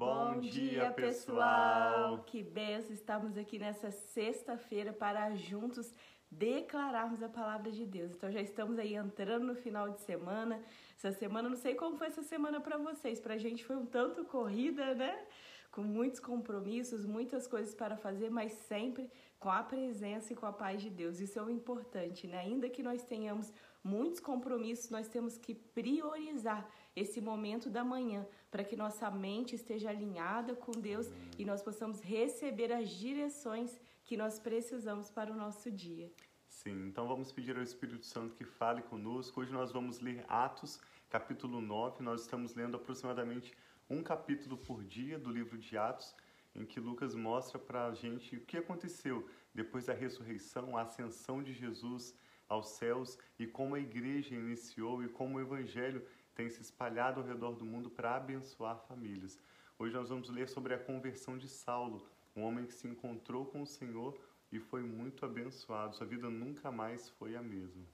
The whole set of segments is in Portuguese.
Bom, Bom dia, pessoal! Que benção! Estamos aqui nessa sexta-feira para juntos declararmos a palavra de Deus. Então já estamos aí entrando no final de semana. Essa semana, não sei como foi essa semana para vocês, para a gente foi um tanto corrida, né? Com muitos compromissos, muitas coisas para fazer, mas sempre com a presença e com a paz de Deus. Isso é o importante, né? Ainda que nós tenhamos muitos compromissos, nós temos que priorizar esse momento da manhã para que nossa mente esteja alinhada com Deus e nós possamos receber as direções que nós precisamos para o nosso dia. Sim, então vamos pedir ao Espírito Santo que fale conosco. Hoje nós vamos ler Atos, capítulo 9. Nós estamos lendo aproximadamente um capítulo por dia do livro de Atos, em que Lucas mostra para a gente o que aconteceu depois da ressurreição, a ascensão de Jesus aos céus e como a igreja iniciou e como o evangelho tem se espalhado ao redor do mundo para abençoar famílias. Hoje nós vamos ler sobre a conversão de Saulo, um homem que se encontrou com o Senhor e foi muito abençoado. Sua vida nunca mais foi a mesma.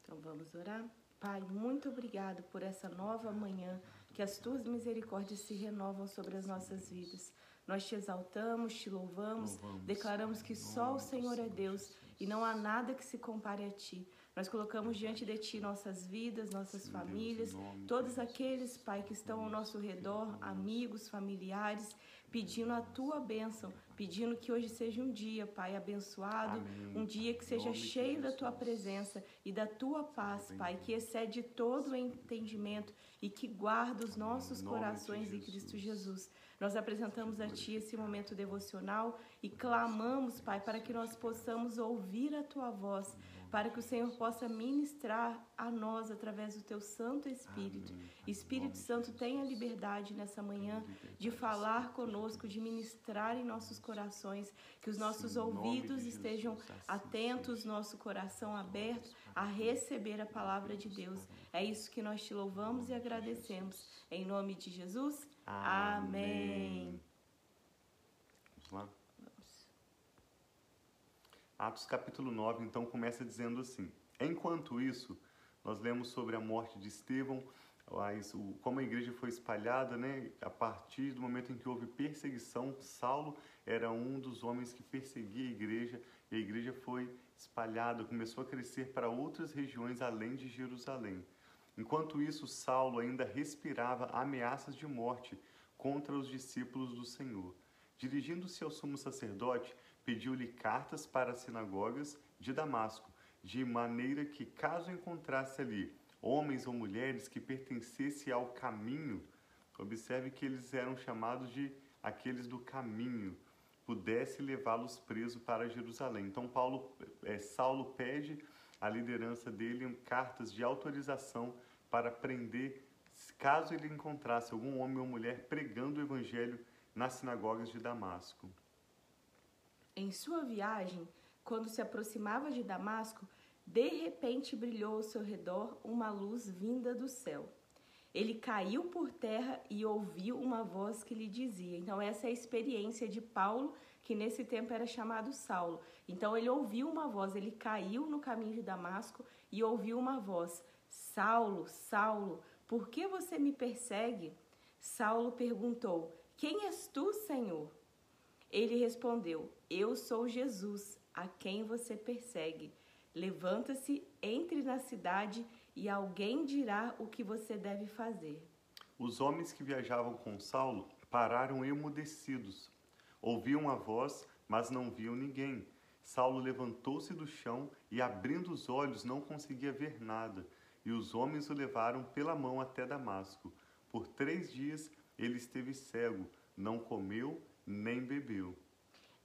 Então vamos orar? Pai, muito obrigado por essa nova manhã, que as tuas misericórdias se renovam sobre as nossas vidas. Nós te exaltamos, te louvamos, louvamos declaramos que só o Senhor é Deus e não há nada que se compare a ti. Nós colocamos diante de Ti nossas vidas, nossas Sim, famílias, Deus, todos aqueles, Pai, que estão ao nosso redor, amigos, familiares, pedindo a Tua bênção, pedindo que hoje seja um dia, Pai, abençoado, Amém. um dia que seja cheio da Tua presença e da Tua paz, Pai, que excede todo o entendimento e que guarda os nossos corações em Cristo Jesus. Nós apresentamos a Ti esse momento devocional e clamamos, Pai, para que nós possamos ouvir a Tua voz para que o Senhor possa ministrar a nós através do teu Santo Espírito. Espírito Santo, tenha liberdade nessa manhã de falar conosco, de ministrar em nossos corações, que os nossos ouvidos estejam assim atentos, nosso coração aberto a receber a palavra de Deus. É isso que nós te louvamos e agradecemos. Em nome de Jesus. Amém. Vamos lá. Atos capítulo 9, então, começa dizendo assim: Enquanto isso, nós lemos sobre a morte de Estevão, como a igreja foi espalhada, né? A partir do momento em que houve perseguição, Saulo era um dos homens que perseguia a igreja e a igreja foi espalhada, começou a crescer para outras regiões além de Jerusalém. Enquanto isso, Saulo ainda respirava ameaças de morte contra os discípulos do Senhor. Dirigindo-se ao sumo sacerdote, pediu-lhe cartas para as sinagogas de Damasco, de maneira que, caso encontrasse ali homens ou mulheres que pertencessem ao caminho, observe que eles eram chamados de aqueles do caminho, pudesse levá-los preso para Jerusalém. Então Paulo, é, Saulo pede à liderança dele cartas de autorização para prender, caso ele encontrasse algum homem ou mulher pregando o evangelho nas sinagogas de Damasco. Em sua viagem, quando se aproximava de Damasco, de repente brilhou ao seu redor uma luz vinda do céu. Ele caiu por terra e ouviu uma voz que lhe dizia. Então, essa é a experiência de Paulo, que nesse tempo era chamado Saulo. Então, ele ouviu uma voz, ele caiu no caminho de Damasco e ouviu uma voz: Saulo, Saulo, por que você me persegue? Saulo perguntou: Quem és tu, Senhor? Ele respondeu: Eu sou Jesus, a quem você persegue. Levanta-se, entre na cidade e alguém dirá o que você deve fazer. Os homens que viajavam com Saulo pararam emudecidos. Ouviam a voz, mas não viam ninguém. Saulo levantou-se do chão e, abrindo os olhos, não conseguia ver nada. E os homens o levaram pela mão até Damasco. Por três dias ele esteve cego, não comeu nem bebeu.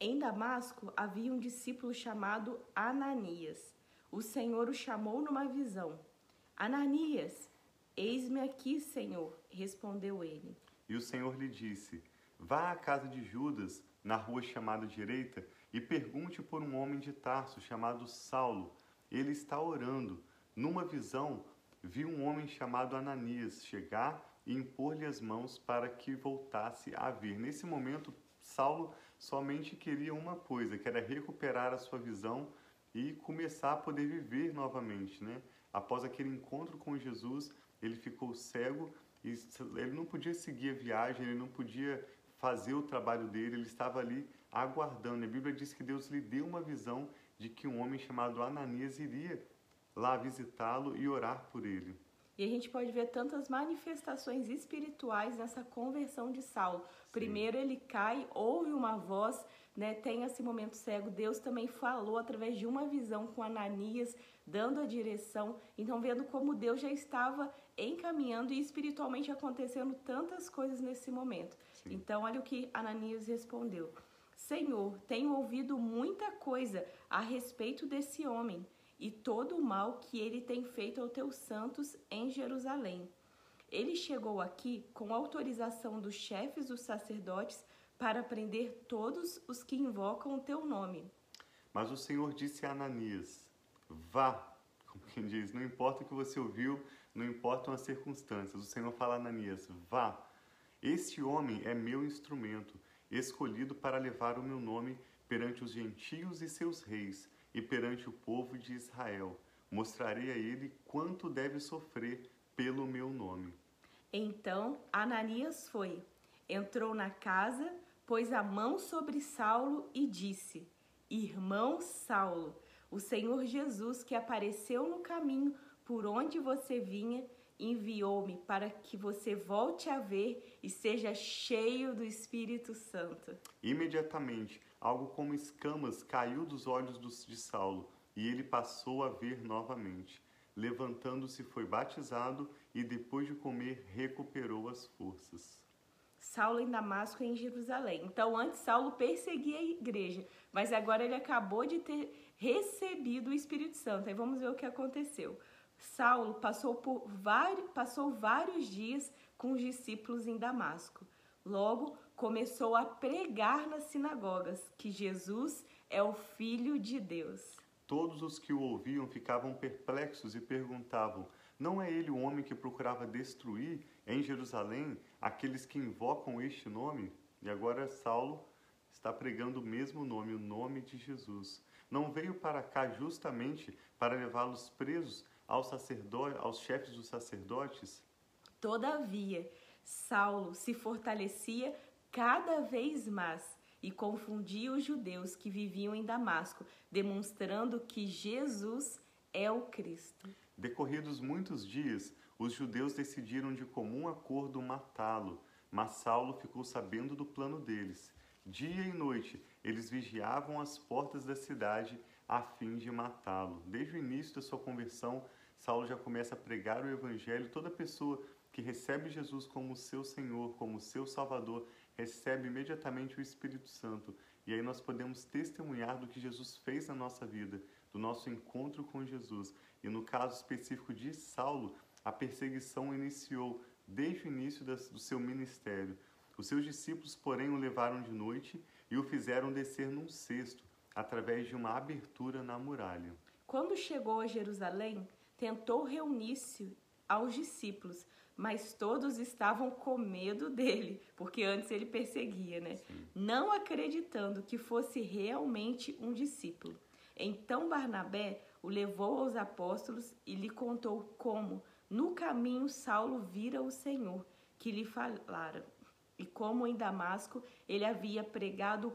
Em Damasco havia um discípulo chamado Ananias. O Senhor o chamou numa visão. Ananias, eis-me aqui, Senhor, respondeu ele. E o Senhor lhe disse: Vá à casa de Judas, na rua chamada direita, e pergunte por um homem de Tarso chamado Saulo. Ele está orando. Numa visão, viu um homem chamado Ananias chegar e impor-lhe as mãos para que voltasse a vir. Nesse momento, Saulo somente queria uma coisa, que era recuperar a sua visão e começar a poder viver novamente, né? Após aquele encontro com Jesus, ele ficou cego e ele não podia seguir a viagem, ele não podia fazer o trabalho dele, ele estava ali aguardando. A Bíblia diz que Deus lhe deu uma visão de que um homem chamado Ananias iria lá visitá-lo e orar por ele. E a gente pode ver tantas manifestações espirituais nessa conversão de Saulo. Sim. Primeiro ele cai, ouve uma voz, né, tem esse momento cego. Deus também falou através de uma visão com Ananias, dando a direção. Então, vendo como Deus já estava encaminhando e espiritualmente acontecendo tantas coisas nesse momento. Sim. Então, olha o que Ananias respondeu: Senhor, tenho ouvido muita coisa a respeito desse homem e todo o mal que ele tem feito aos teus santos em Jerusalém. Ele chegou aqui com autorização dos chefes dos sacerdotes para prender todos os que invocam o teu nome. Mas o Senhor disse a Ananias: Vá, como quem diz, não importa o que você ouviu, não importam as circunstâncias. O Senhor fala a Ananias: Vá. Este homem é meu instrumento, escolhido para levar o meu nome perante os gentios e seus reis e perante o povo de Israel. Mostrarei a ele quanto deve sofrer pelo meu nome. Então Ananias foi, entrou na casa, pôs a mão sobre Saulo e disse: Irmão Saulo, o Senhor Jesus que apareceu no caminho por onde você vinha, enviou-me para que você volte a ver e seja cheio do Espírito Santo. Imediatamente algo como escamas caiu dos olhos de Saulo e ele passou a ver novamente. Levantando-se, foi batizado e, depois de comer, recuperou as forças. Saulo em Damasco e em Jerusalém. Então, antes Saulo perseguia a igreja, mas agora ele acabou de ter recebido o Espírito Santo. Aí vamos ver o que aconteceu. Saulo passou, por vários, passou vários dias com os discípulos em Damasco. Logo, começou a pregar nas sinagogas que Jesus é o Filho de Deus. Todos os que o ouviam ficavam perplexos e perguntavam: Não é ele o homem que procurava destruir em Jerusalém aqueles que invocam este nome? E agora Saulo está pregando o mesmo nome, o nome de Jesus. Não veio para cá justamente para levá-los presos aos, sacerdotes, aos chefes dos sacerdotes? Todavia, Saulo se fortalecia cada vez mais e confundia os judeus que viviam em Damasco, demonstrando que Jesus é o Cristo. Decorridos muitos dias, os judeus decidiram de comum acordo matá-lo, mas Saulo ficou sabendo do plano deles. Dia e noite, eles vigiavam as portas da cidade a fim de matá-lo. Desde o início da sua conversão, Saulo já começa a pregar o evangelho. Toda pessoa que recebe Jesus como seu Senhor, como seu Salvador, recebe imediatamente o Espírito Santo. E aí nós podemos testemunhar do que Jesus fez na nossa vida, do nosso encontro com Jesus. E no caso específico de Saulo, a perseguição iniciou desde o início do seu ministério. Os seus discípulos, porém, o levaram de noite e o fizeram descer num cesto, através de uma abertura na muralha. Quando chegou a Jerusalém, tentou reunir-se aos discípulos, mas todos estavam com medo dele, porque antes ele perseguia, né? Sim. Não acreditando que fosse realmente um discípulo. Então Barnabé o levou aos apóstolos e lhe contou como, no caminho, Saulo vira o Senhor, que lhe falara, e como em Damasco ele havia pregado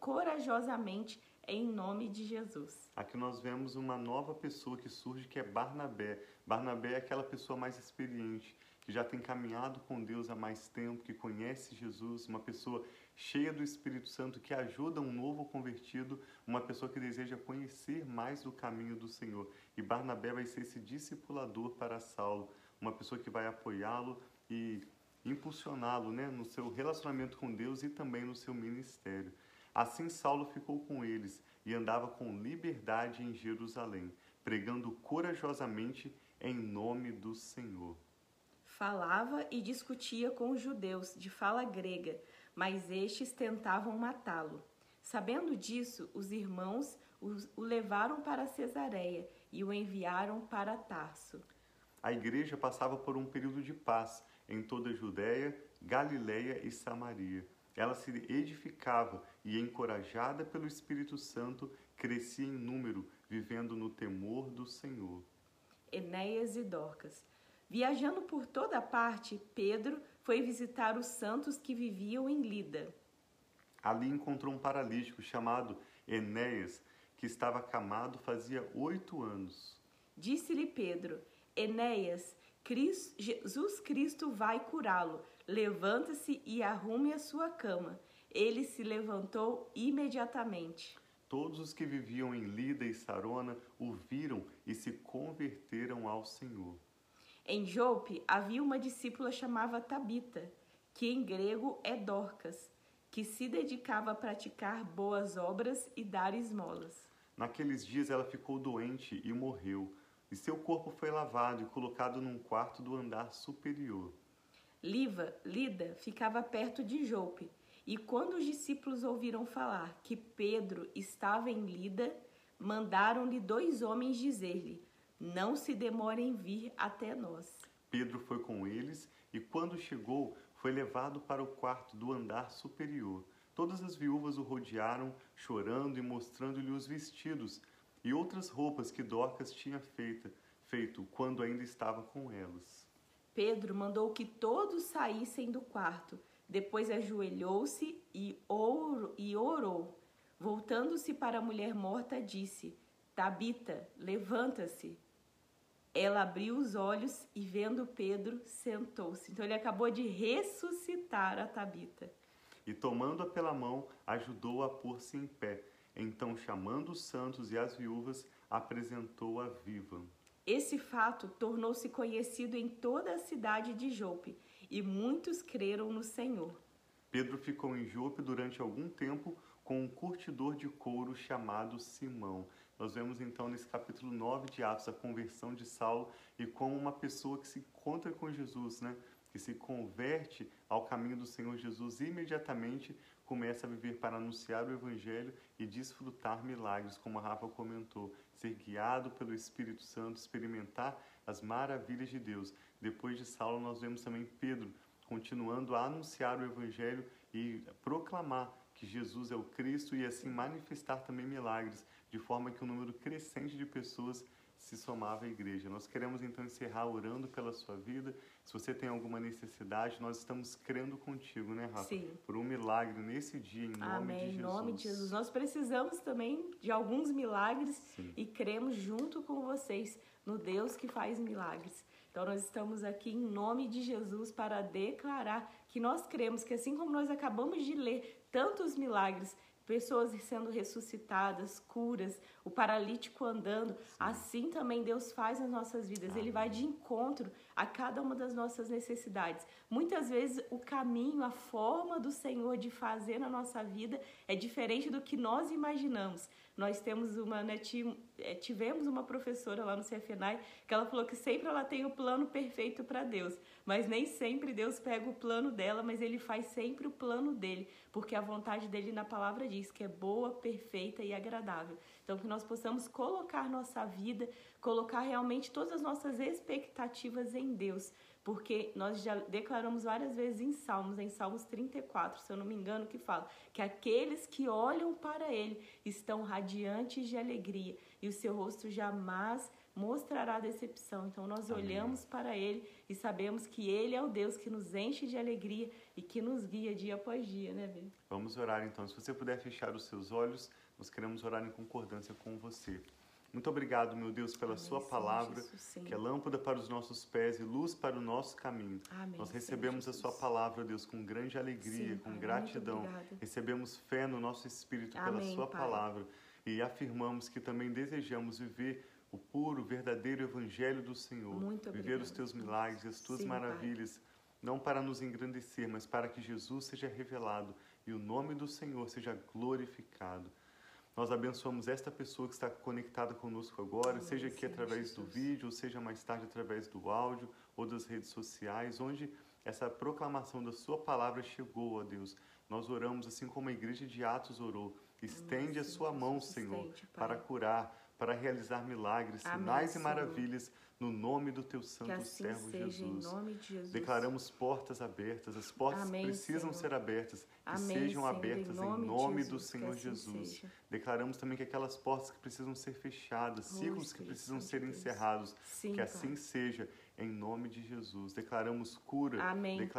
corajosamente em nome de Jesus. Aqui nós vemos uma nova pessoa que surge que é Barnabé. Barnabé é aquela pessoa mais experiente, que já tem caminhado com Deus há mais tempo, que conhece Jesus, uma pessoa cheia do Espírito Santo que ajuda um novo convertido, uma pessoa que deseja conhecer mais do caminho do Senhor. E Barnabé vai ser esse discipulador para Saulo, uma pessoa que vai apoiá-lo e impulsioná-lo né, no seu relacionamento com Deus e também no seu ministério. Assim Saulo ficou com eles e andava com liberdade em Jerusalém, pregando corajosamente em nome do Senhor. Falava e discutia com os judeus de fala grega, mas estes tentavam matá-lo. Sabendo disso, os irmãos o levaram para Cesareia e o enviaram para Tarso. A igreja passava por um período de paz em toda a Judéia, Galiléia e Samaria ela se edificava e, encorajada pelo Espírito Santo, crescia em número, vivendo no temor do Senhor. Enéas e Dorcas. Viajando por toda parte, Pedro foi visitar os santos que viviam em Lida. Ali encontrou um paralítico chamado Enéas, que estava acamado fazia oito anos. Disse-lhe Pedro: Enéas, Cristo, Jesus Cristo vai curá-lo. Levanta-se e arrume a sua cama. Ele se levantou imediatamente. Todos os que viviam em Lida e Sarona o viram e se converteram ao Senhor. Em Jope havia uma discípula chamada Tabita, que em grego é Dorcas, que se dedicava a praticar boas obras e dar esmolas. Naqueles dias ela ficou doente e morreu, e seu corpo foi lavado e colocado num quarto do andar superior. Liva, Lida, ficava perto de Jope, e quando os discípulos ouviram falar que Pedro estava em Lida, mandaram-lhe dois homens dizer-lhe: Não se demore em vir até nós. Pedro foi com eles e, quando chegou, foi levado para o quarto do andar superior. Todas as viúvas o rodearam, chorando e mostrando-lhe os vestidos e outras roupas que Dorcas tinha feita, feito quando ainda estava com elas. Pedro mandou que todos saíssem do quarto. Depois ajoelhou-se e, e orou. Voltando-se para a mulher morta, disse: Tabita, levanta-se. Ela abriu os olhos e, vendo Pedro, sentou-se. Então, ele acabou de ressuscitar a Tabita. E, tomando-a pela mão, ajudou-a a pôr-se em pé. Então, chamando os santos e as viúvas, apresentou-a viva. Esse fato tornou-se conhecido em toda a cidade de Jope, e muitos creram no Senhor. Pedro ficou em Jope durante algum tempo com um curtidor de couro chamado Simão. Nós vemos então nesse capítulo 9 de Atos a conversão de Saulo e como uma pessoa que se encontra com Jesus, né? que se converte ao caminho do Senhor Jesus, imediatamente começa a viver para anunciar o Evangelho e desfrutar milagres, como a Rafa comentou, ser guiado pelo Espírito Santo, experimentar as maravilhas de Deus. Depois de Saulo, nós vemos também Pedro continuando a anunciar o Evangelho e proclamar que Jesus é o Cristo e assim manifestar também milagres, de forma que um número crescente de pessoas se somava à igreja. Nós queremos então encerrar orando pela sua vida. Se você tem alguma necessidade, nós estamos crendo contigo, né, Rafa? Sim. Por um milagre nesse dia, em nome Amém. de Jesus. Em nome de Jesus. Nós precisamos também de alguns milagres Sim. e cremos junto com vocês no Deus que faz milagres. Então nós estamos aqui em nome de Jesus para declarar que nós cremos que assim como nós acabamos de ler tantos milagres pessoas sendo ressuscitadas, curas, o paralítico andando. Sim. Assim também Deus faz nas nossas vidas. Amém. Ele vai de encontro a cada uma das nossas necessidades. Muitas vezes o caminho, a forma do Senhor de fazer na nossa vida é diferente do que nós imaginamos. Nós temos uma, né, é, tivemos uma professora lá no CFNAI que ela falou que sempre ela tem o plano perfeito para Deus, mas nem sempre Deus pega o plano dela, mas ele faz sempre o plano dele, porque a vontade dele na palavra diz que é boa, perfeita e agradável. Então que nós possamos colocar nossa vida, colocar realmente todas as nossas expectativas em Deus, porque nós já declaramos várias vezes em Salmos, em Salmos 34, se eu não me engano, que fala que aqueles que olham para Ele estão radiantes de alegria e o seu rosto jamais mostrará decepção. Então nós Amém. olhamos para Ele e sabemos que Ele é o Deus que nos enche de alegria e que nos guia dia após dia, né, Bê? Vamos orar então. Se você puder fechar os seus olhos, nós queremos orar em concordância com você. Muito obrigado, meu Deus, pela Amém, Sua palavra, Jesus, que é lâmpada para os nossos pés e luz para o nosso caminho. Amém, Nós recebemos a Sua palavra, Deus, com grande alegria, sim, com pai, gratidão. Recebemos fé no nosso espírito Amém, pela Sua pai. palavra e afirmamos que também desejamos viver o puro, verdadeiro Evangelho do Senhor. Viver os Teus milagres, as Tuas sim, maravilhas. Pai. Não para nos engrandecer, mas para que Jesus seja revelado e o nome do Senhor seja glorificado. Nós abençoamos esta pessoa que está conectada conosco agora, seja aqui através do vídeo, seja mais tarde através do áudio ou das redes sociais, onde essa proclamação da Sua palavra chegou, ó Deus. Nós oramos assim como a igreja de Atos orou. Estende a Sua mão, Senhor, para curar, para realizar milagres, Amém, sinais Senhor. e maravilhas no nome do teu santo assim servo Jesus. Jesus. Declaramos portas abertas, as portas Amém, precisam Senhor. ser abertas, que Amém, sejam Senhor, abertas em nome, em nome Jesus, do Senhor assim Jesus. Declaramos também que aquelas portas que precisam ser fechadas, Oh, ciclos que precisam Santo ser de Deus. encerrados, Sim, que assim Pai. seja, em nome de Jesus. Declaramos cura. Amém.